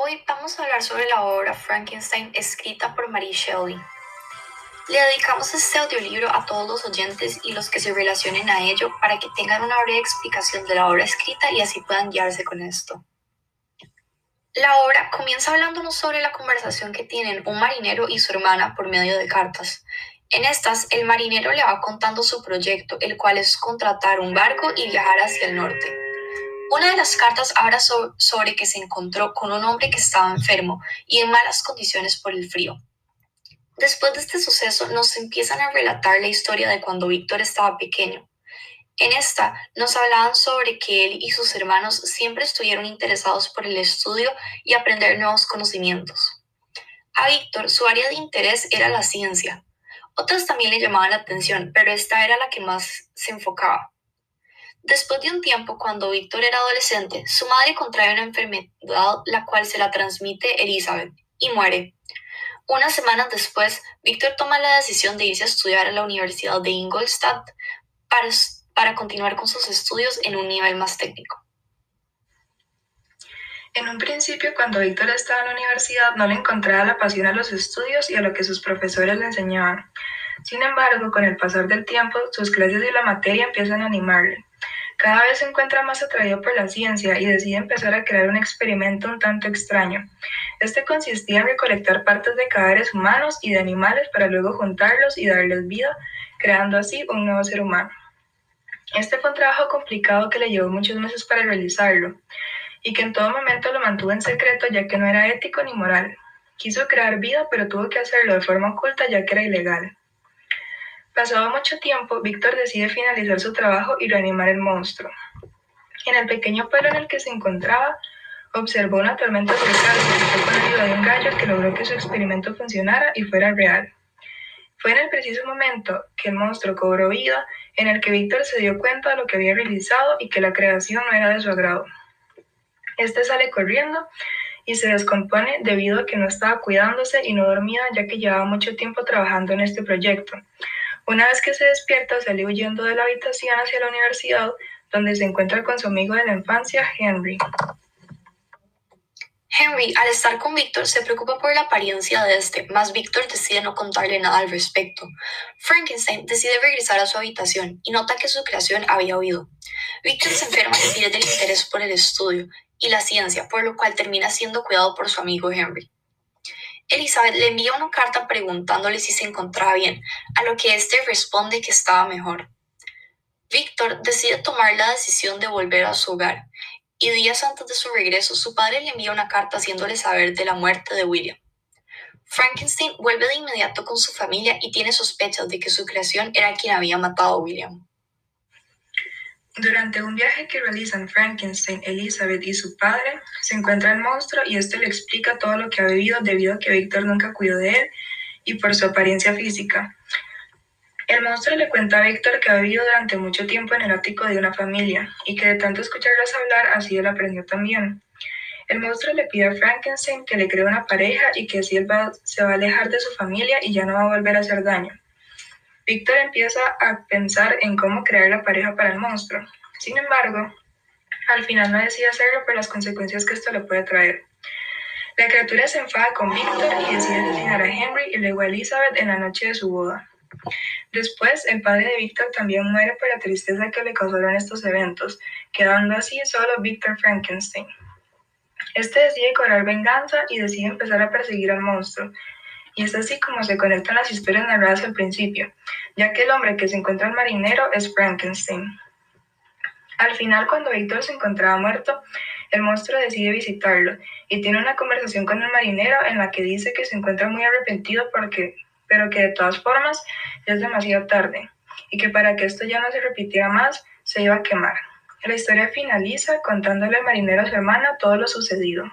Hoy vamos a hablar sobre la obra Frankenstein escrita por Mary Shelley. Le dedicamos este audiolibro a todos los oyentes y los que se relacionen a ello para que tengan una breve explicación de la obra escrita y así puedan guiarse con esto. La obra comienza hablándonos sobre la conversación que tienen un marinero y su hermana por medio de cartas. En estas, el marinero le va contando su proyecto, el cual es contratar un barco y viajar hacia el norte. Una de las cartas habla sobre que se encontró con un hombre que estaba enfermo y en malas condiciones por el frío. Después de este suceso nos empiezan a relatar la historia de cuando Víctor estaba pequeño. En esta nos hablaban sobre que él y sus hermanos siempre estuvieron interesados por el estudio y aprender nuevos conocimientos. A Víctor su área de interés era la ciencia. Otras también le llamaban la atención, pero esta era la que más se enfocaba. Después de un tiempo, cuando Víctor era adolescente, su madre contrae una enfermedad la cual se la transmite Elizabeth y muere. Unas semanas después, Víctor toma la decisión de irse a estudiar a la Universidad de Ingolstadt para, para continuar con sus estudios en un nivel más técnico. En un principio, cuando Víctor estaba en la universidad, no le encontraba la pasión a los estudios y a lo que sus profesores le enseñaban. Sin embargo, con el pasar del tiempo, sus clases y la materia empiezan a animarle. Cada vez se encuentra más atraído por la ciencia y decide empezar a crear un experimento un tanto extraño. Este consistía en recolectar partes de cadáveres humanos y de animales para luego juntarlos y darles vida, creando así un nuevo ser humano. Este fue un trabajo complicado que le llevó muchos meses para realizarlo y que en todo momento lo mantuvo en secreto ya que no era ético ni moral. Quiso crear vida pero tuvo que hacerlo de forma oculta ya que era ilegal. Pasado mucho tiempo, Víctor decide finalizar su trabajo y reanimar el monstruo. En el pequeño pueblo en el que se encontraba, observó una tormenta y con ayuda de un gallo que logró que su experimento funcionara y fuera real. Fue en el preciso momento que el monstruo cobró vida en el que Víctor se dio cuenta de lo que había realizado y que la creación no era de su agrado. Este sale corriendo y se descompone debido a que no estaba cuidándose y no dormía ya que llevaba mucho tiempo trabajando en este proyecto. Una vez que se despierta, sale huyendo de la habitación hacia la universidad, donde se encuentra con su amigo de la infancia, Henry. Henry, al estar con Víctor, se preocupa por la apariencia de este, mas Víctor decide no contarle nada al respecto. Frankenstein decide regresar a su habitación y nota que su creación había huido. Víctor se enferma y pierde el interés por el estudio y la ciencia, por lo cual termina siendo cuidado por su amigo Henry. Elizabeth le envía una carta preguntándole si se encontraba bien, a lo que éste responde que estaba mejor. Víctor decide tomar la decisión de volver a su hogar, y días antes de su regreso su padre le envía una carta haciéndole saber de la muerte de William. Frankenstein vuelve de inmediato con su familia y tiene sospechas de que su creación era quien había matado a William. Durante un viaje que realizan Frankenstein, Elizabeth y su padre, se encuentra el monstruo y este le explica todo lo que ha vivido debido a que Víctor nunca cuidó de él y por su apariencia física. El monstruo le cuenta a Víctor que ha vivido durante mucho tiempo en el ático de una familia y que de tanto escucharlos hablar así él aprendió también. El monstruo le pide a Frankenstein que le cree una pareja y que así él se va a alejar de su familia y ya no va a volver a hacer daño. Víctor empieza a pensar en cómo crear la pareja para el monstruo. Sin embargo, al final no decide hacerlo por las consecuencias que esto le puede traer. La criatura se enfada con Víctor y decide asesinar a Henry y luego a Elizabeth en la noche de su boda. Después, el padre de Víctor también muere por la tristeza que le causaron estos eventos, quedando así solo Víctor Frankenstein. Este decide cobrar venganza y decide empezar a perseguir al monstruo, y es así como se conectan las historias narradas al principio, ya que el hombre que se encuentra el marinero es Frankenstein. Al final, cuando Víctor se encontraba muerto, el monstruo decide visitarlo y tiene una conversación con el marinero en la que dice que se encuentra muy arrepentido porque, pero que de todas formas es demasiado tarde y que para que esto ya no se repitiera más, se iba a quemar. La historia finaliza contándole al marinero a su hermana todo lo sucedido.